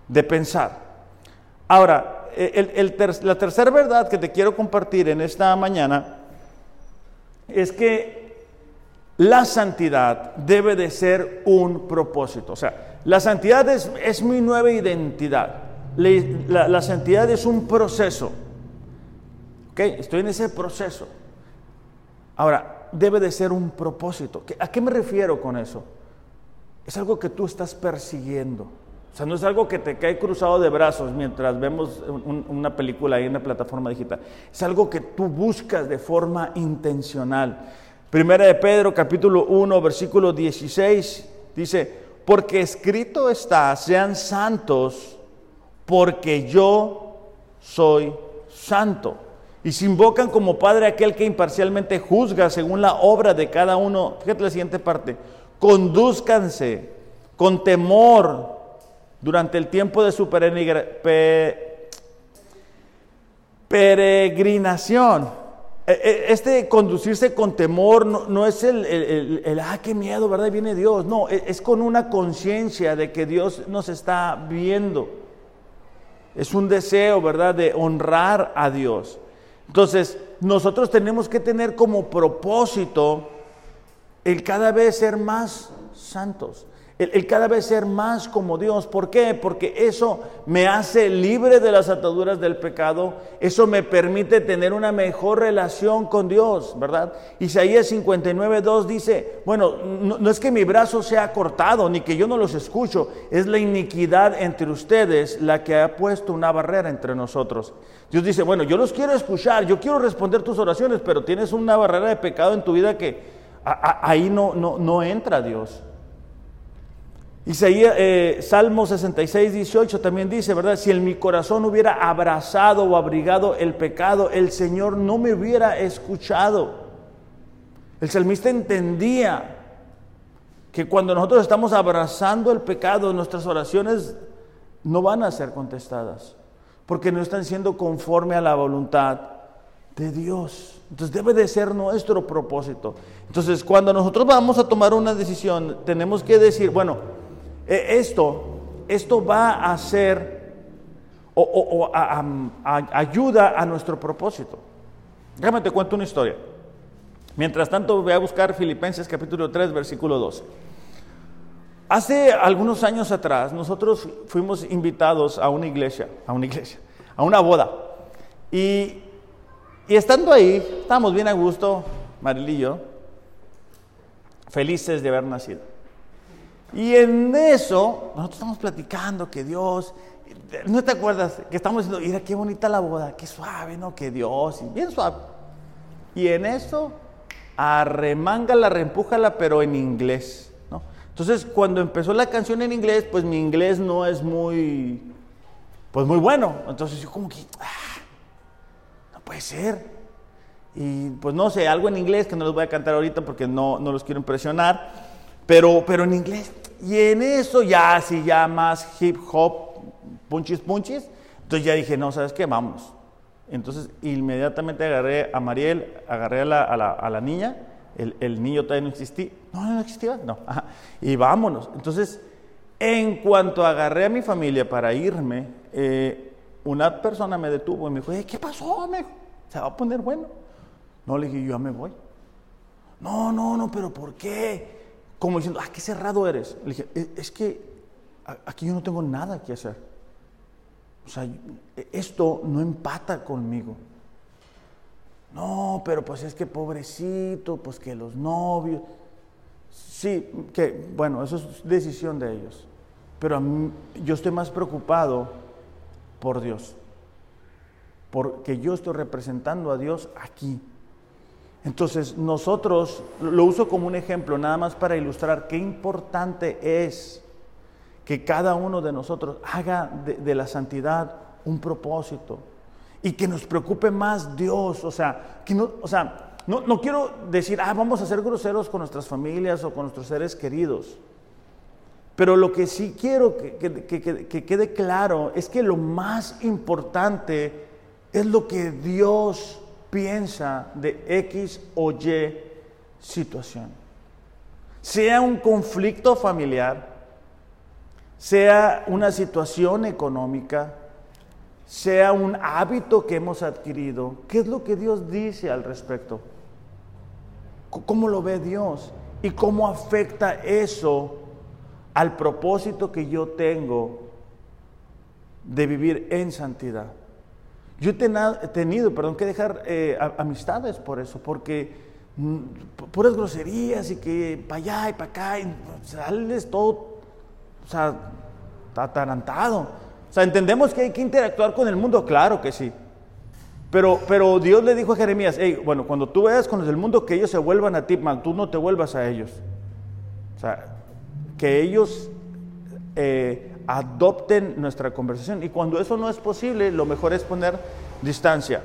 S1: de pensar. Ahora, la tercera verdad que te quiero compartir en esta mañana es que la santidad debe de ser un propósito. O sea, la santidad es, mi nueva identidad. La, santidad es un proceso. ¿Ok? Estoy en ese proceso. Ahora, debe de ser un propósito. ¿A qué me refiero con eso? Es algo que tú estás persiguiendo. O sea, no es algo que te cae cruzado de brazos mientras vemos una película ahí en la plataforma digital. Es algo que tú buscas de forma intencional. Primera de Pedro capítulo 1 versículo 16 dice, porque escrito está, sean santos, porque yo soy santo. Y se invocan como Padre aquel que imparcialmente juzga según la obra de cada uno. Fíjate la siguiente parte. Conduzcanse con temor durante el tiempo de su peregrinación este conducirse con temor no, es el, el, ah, qué miedo, ¿verdad? Viene Dios. No, e, es, con una conciencia de que Dios nos está viendo. Es un deseo, ¿verdad?, de honrar a Dios. Entonces, nosotros tenemos que tener como propósito el cada vez ser más santos el, cada vez ser más como Dios. ¿Por qué? Porque eso me hace libre de las ataduras del pecado, eso me permite tener una mejor relación con Dios, ¿verdad? Isaías 59, 2 dice, bueno, no, es que mi brazo sea cortado, ni que yo no los escucho, es la iniquidad entre ustedes la que ha puesto una barrera entre nosotros. Dios dice, bueno, yo los quiero escuchar, yo quiero responder tus oraciones, pero tienes una barrera de pecado en tu vida que ahí no, no, no entra Dios. Isaías, eh, Salmo 66, 18 también dice, ¿verdad? Si en mi corazón hubiera abrazado o abrigado el pecado, el Señor no me hubiera escuchado. El salmista entendía que cuando nosotros estamos abrazando el pecado, nuestras oraciones no van a ser contestadas, porque no están siendo conforme a la voluntad de Dios. Entonces debe de ser nuestro propósito. Entonces cuando nosotros vamos a tomar una decisión, tenemos que decir, bueno, esto, esto va a ser o, ayuda a nuestro propósito. Déjame te cuento una historia. Mientras tanto voy a buscar Filipenses capítulo 3, versículo 12. Hace algunos años atrás nosotros fuimos invitados a una iglesia, a una iglesia, a una boda. Y, y estando ahí, estábamos bien a gusto, Maril y yo, felices de haber nacido. Y en eso, nosotros estamos platicando que Dios, ¿no te acuerdas? Que estamos diciendo, mira qué bonita la boda, qué suave, ¿no? Que Dios, bien suave. Y en eso, arremángala, reempújala, pero en inglés, ¿no? Entonces, cuando empezó la canción en inglés, pues mi inglés no es muy, pues muy bueno. Entonces yo como que, ah, no puede ser. Y pues no sé, algo en inglés que no les voy a cantar ahorita porque no, no los quiero impresionar pero, pero en inglés. Y en eso ya, así ya más hip hop, punchis, punchis. Entonces ya dije, no, ¿sabes qué? Vamos. Entonces inmediatamente agarré a Mariel, agarré a la, a la, niña, el, el, niño todavía no existía. No, no existía, no. Y vámonos. Entonces, en cuanto agarré a mi familia para irme, eh, una persona me detuvo y me dijo, ¿qué pasó? Me se va a poner bueno. No, le dije, yo ya me voy. No, no, no, pero ¿por qué? Como diciendo, ah, qué cerrado eres. Le dije, e, es que aquí yo no tengo nada que hacer. O sea, esto no empata conmigo. No, pero pues es que pobrecito, pues que los novios. Sí, que bueno, eso es decisión de ellos. Pero yo estoy más preocupado por Dios. Porque yo estoy representando a Dios aquí. Entonces, nosotros lo uso como un ejemplo, nada más para ilustrar qué importante es que cada uno de nosotros haga de, la santidad un propósito y que nos preocupe más Dios. O sea, que no, o sea, no, quiero decir, ah, vamos a ser groseros con nuestras familias o con nuestros seres queridos. Pero lo que sí quiero que, que quede claro es que lo más importante es lo que Dios piensa de X o Y situación. Sea un conflicto familiar, sea una situación económica, sea un hábito que hemos adquirido, ¿qué es lo que Dios dice al respecto? ¿Cómo lo ve Dios? ¿Y cómo afecta eso al propósito que yo tengo de vivir en santidad? Yo he tenido, perdón, que dejar eh, amistades por eso, porque mm, puras groserías y que para allá y para acá, y sales todo, o sea, atarantado. O sea, entendemos que hay que interactuar con el mundo, claro que sí. Pero, pero Dios le dijo a Jeremías, bueno, cuando tú veas con los del mundo que ellos se vuelvan a ti, man, tú no te vuelvas a ellos. O sea, que ellos eh, adopten nuestra conversación. Y cuando eso no es posible, lo mejor es poner distancia.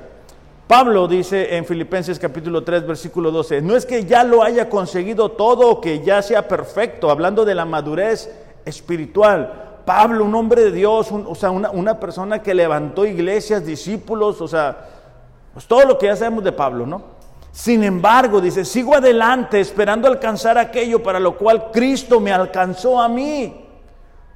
S1: Pablo dice en Filipenses capítulo 3, versículo 12, no es que ya lo haya conseguido todo que ya sea perfecto, hablando de la madurez espiritual. Pablo, un hombre de Dios, o sea, una, una, persona que levantó iglesias, discípulos, o sea, pues todo lo que ya sabemos de Pablo, ¿no? Sin embargo, dice, sigo adelante esperando alcanzar aquello para lo cual Cristo me alcanzó a mí.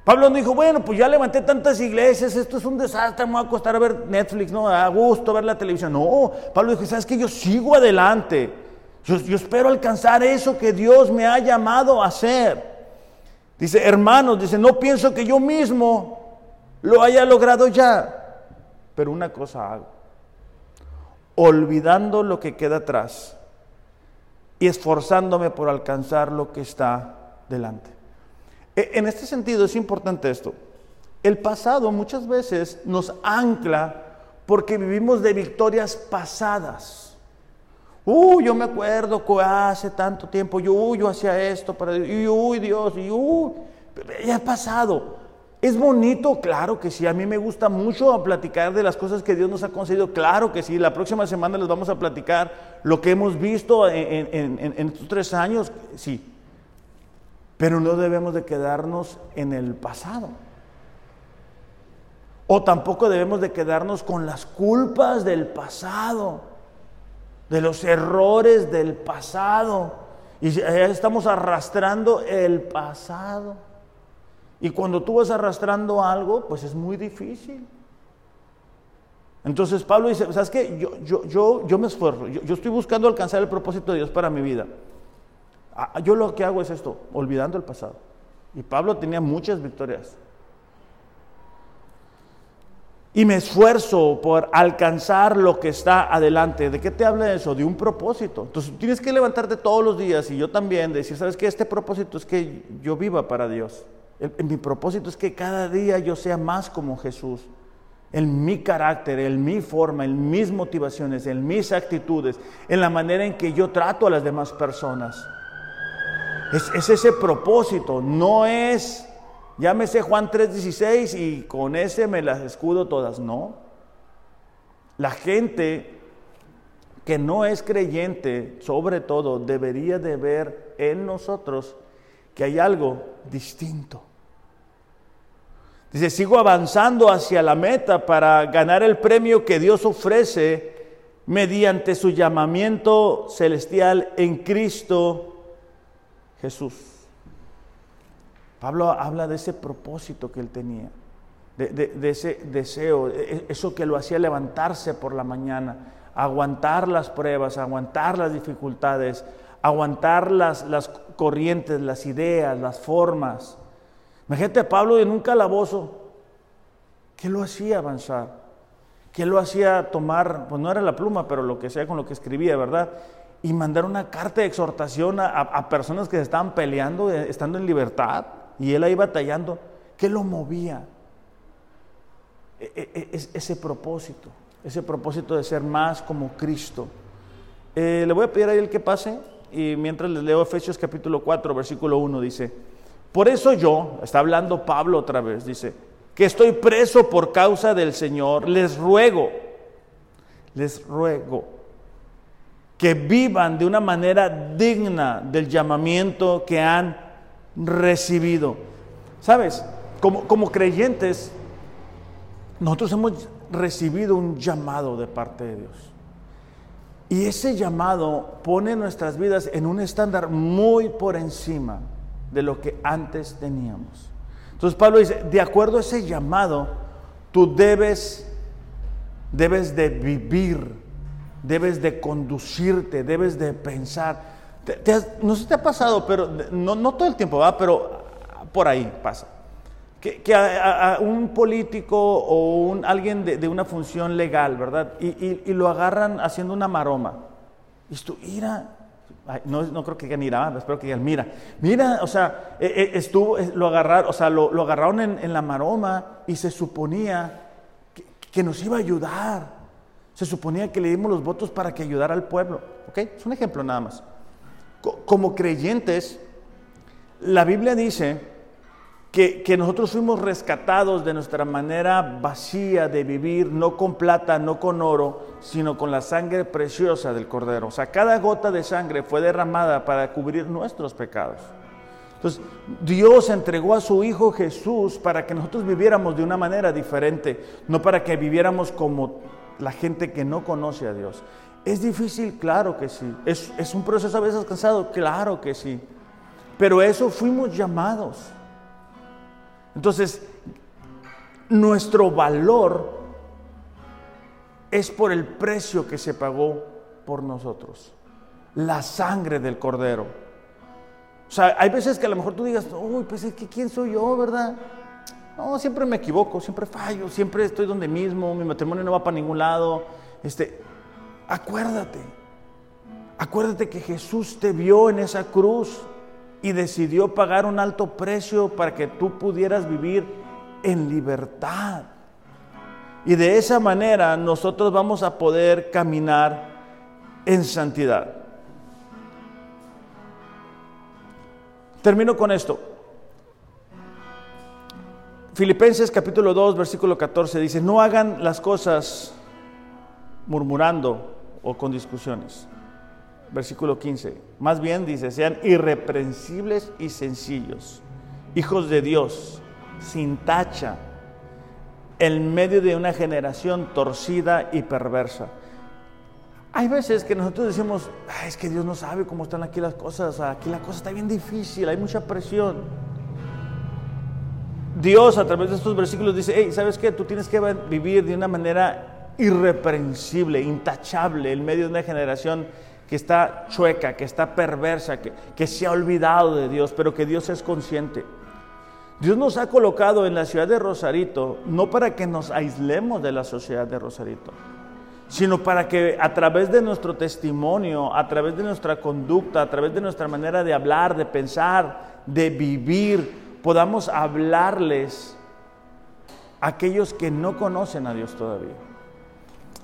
S1: Pablo no dijo, bueno, pues ya levanté tantas iglesias, esto es un desastre, me voy a acostar a ver Netflix, no, a gusto ver la televisión. No, Pablo dijo, ¿sabes qué? Yo sigo adelante. Yo, yo espero alcanzar eso que Dios me ha llamado a hacer. Dice, hermanos, dice, no pienso que yo mismo lo haya logrado ya, pero una cosa hago, olvidando lo que queda atrás y esforzándome por alcanzar lo que está delante. E, en este sentido es importante esto. El pasado muchas veces nos ancla porque vivimos de victorias pasadas. Uy, yo me acuerdo que hace tanto tiempo, yo, hacía esto para Dios, uy, Dios, y uy. Ya ha pasado. ¿Es bonito? Claro que sí. A mí me gusta mucho platicar de las cosas que Dios nos ha concedido. Claro que sí. La próxima semana les vamos a platicar lo que hemos visto en, en estos tres años. Sí. Pero no debemos de quedarnos en el pasado. O tampoco debemos de quedarnos con las culpas del pasado, de los errores del pasado. Y estamos arrastrando el pasado. Y cuando tú vas arrastrando algo, pues es muy difícil. Entonces Pablo dice, ¿sabes qué? Yo, yo, yo, yo me esfuerzo, yo, estoy buscando alcanzar el propósito de Dios para mi vida. Ah, yo lo que hago es esto, olvidando el pasado. Y Pablo tenía muchas victorias. Y me esfuerzo por alcanzar lo que está adelante. ¿De qué te habla eso? De un propósito. Entonces tienes que levantarte todos los días y yo también, decir, ¿sabes qué? Este propósito es que yo viva para Dios mi propósito es que cada día yo sea más como Jesús. En mi carácter, en mi forma, en mis motivaciones, en mis actitudes, en la manera en que yo trato a las demás personas. Es, es ese propósito, no es, llámese Juan 3:16 y con ese me las escudo todas, no. La gente que no es creyente, sobre todo, debería de ver en nosotros que hay algo distinto. Dice, sigo avanzando hacia la meta para ganar el premio que Dios ofrece mediante su llamamiento celestial en Cristo Jesús. Pablo habla de ese propósito que él tenía, de, ese deseo, e, eso que lo hacía levantarse por la mañana, aguantar las pruebas, aguantar las dificultades, aguantar las, las corrientes, las ideas, las formas. Imagínate a Pablo en un calabozo. ¿Qué lo hacía avanzar? ¿Qué lo hacía tomar? Pues no era la pluma, pero lo que sea con lo que escribía, ¿verdad? Y mandar una carta de exhortación a, personas que se estaban peleando, eh, estando en libertad, y él ahí batallando. ¿Qué lo movía? E, e, e, ese propósito, ese propósito de ser más como Cristo. Eh, le voy a pedir a él que pase y mientras les leo Efesios capítulo 4, versículo 1, dice, por eso yo, está hablando Pablo otra vez, dice, que estoy preso por causa del Señor, les ruego, les ruego que vivan de una manera digna del llamamiento que han recibido. ¿Sabes? Como, como creyentes, nosotros hemos recibido un llamado de parte de Dios. Y ese llamado pone nuestras vidas en un estándar muy por encima de lo que antes teníamos. Entonces Pablo dice, de acuerdo a ese llamado, tú debes, debes de vivir, debes de conducirte, debes de pensar. no sé si te ha pasado, pero no, todo el tiempo, va, pero por ahí pasa. Que, a, un político o alguien de, una función legal, ¿verdad? Y, lo agarran haciendo una maroma. Y tú, no, creo que digan mira, espero que digan mira. Mira, o sea, e, e, estuvo, lo agarraron, o sea, lo, agarraron en, la maroma y se suponía que, nos iba a ayudar. Se suponía que le dimos los votos para que ayudara al pueblo. ¿Ok? Es un ejemplo nada más. Como creyentes, la Biblia dice que, nosotros fuimos rescatados de nuestra manera vacía de vivir, no con plata, no con oro, sino con la sangre preciosa del Cordero. O sea, cada gota de sangre fue derramada para cubrir nuestros pecados. Entonces, Dios entregó a su Hijo Jesús para que nosotros viviéramos de una manera diferente, no para que viviéramos como la gente que no conoce a Dios. ¿Es difícil? Claro que sí. ¿Es, es un proceso a veces cansado? Claro que sí. Pero eso fuimos llamados. Entonces, nuestro valor es por el precio que se pagó por nosotros, la sangre del cordero. O sea, hay veces que a lo mejor tú digas, uy, pues es que quién soy yo, ¿verdad? No, siempre me equivoco, siempre fallo, siempre estoy donde mismo, mi matrimonio no va para ningún lado. Este, acuérdate, acuérdate que Jesús te vio en esa cruz y decidió pagar un alto precio para que tú pudieras vivir en libertad. Y de esa manera nosotros vamos a poder caminar en santidad. Termino con esto. Filipenses capítulo 2, versículo 14 dice, no hagan las cosas murmurando o con discusiones. Versículo 15, más bien dice, sean irreprensibles y sencillos, hijos de Dios, sin tacha, en medio de una generación torcida y perversa. Hay veces que nosotros decimos, es que Dios no sabe cómo están aquí las cosas, aquí la cosa está bien difícil, hay mucha presión. Dios a través de estos versículos dice, hey, ¿sabes qué? Tú tienes que vivir de una manera irreprensible, intachable, en medio de una generación que está chueca, que está perversa, que, que se ha olvidado de Dios, pero que Dios es consciente. Dios nos ha colocado en la ciudad de Rosarito no para que nos aislemos de la sociedad de Rosarito, sino para que a través de nuestro testimonio, a través de nuestra conducta, a través de nuestra manera de hablar, de pensar, de vivir, podamos hablarles a aquellos que no conocen a Dios todavía.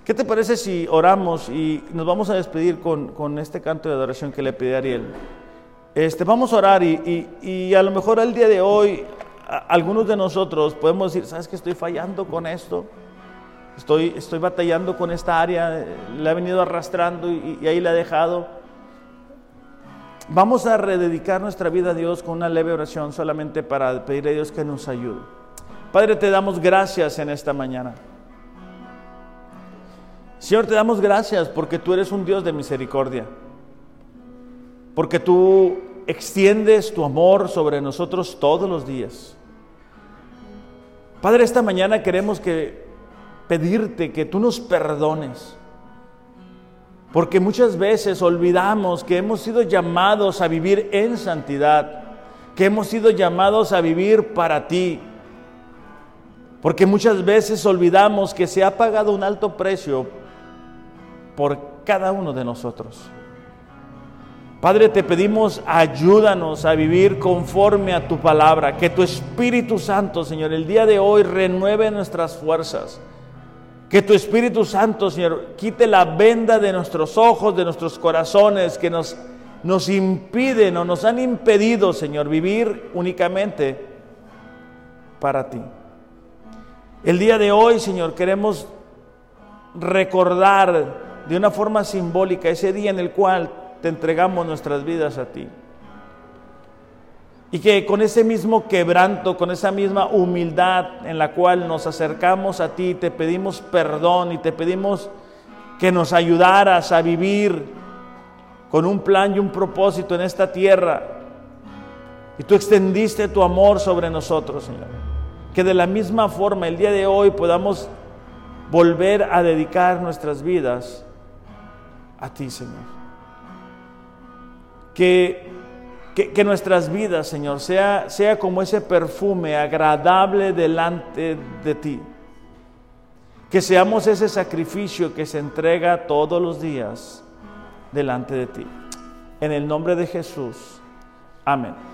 S1: ¿Qué te parece si oramos y nos vamos a despedir con, este canto de adoración que le pide Ariel? Este, vamos a orar y, a lo mejor el día de hoy algunos de nosotros podemos decir, ¿sabes que estoy fallando con esto? Estoy, estoy batallando con esta área, la he venido arrastrando y, y ahí la he dejado. Vamos a rededicar nuestra vida a Dios con una leve oración solamente para pedir a Dios que nos ayude. Padre, te damos gracias en esta mañana. Señor, te damos gracias porque tú eres un Dios de misericordia. Porque tú extiendes tu amor sobre nosotros todos los días. Padre, esta mañana queremos que pedirte que tú nos perdones porque muchas veces olvidamos que hemos sido llamados a vivir en santidad, que hemos sido llamados a vivir para ti. Porque muchas veces olvidamos que se ha pagado un alto precio por cada uno de nosotros. Padre, te pedimos, ayúdanos a vivir conforme a tu palabra, que tu Espíritu Santo, Señor, el día de hoy renueve nuestras fuerzas que tu Espíritu Santo, Señor, quite la venda de nuestros ojos, de nuestros corazones, que nos, nos impiden o nos han impedido, Señor, vivir únicamente para ti. El día de hoy, Señor, queremos recordar de una forma simbólica ese día en el cual te entregamos nuestras vidas a ti. Y que con ese mismo quebranto, con esa misma humildad en la cual nos acercamos a ti, te pedimos perdón y te pedimos que nos ayudaras a vivir con un plan y un propósito en esta tierra. Y tú extendiste tu amor sobre nosotros, Señor. Que de la misma forma el día de hoy podamos volver a dedicar nuestras vidas a ti, Señor. Que nuestras vidas, Señor, sea, sea como ese perfume agradable delante de ti. Que seamos ese sacrificio que se entrega todos los días delante de ti. En el nombre de Jesús. Amén.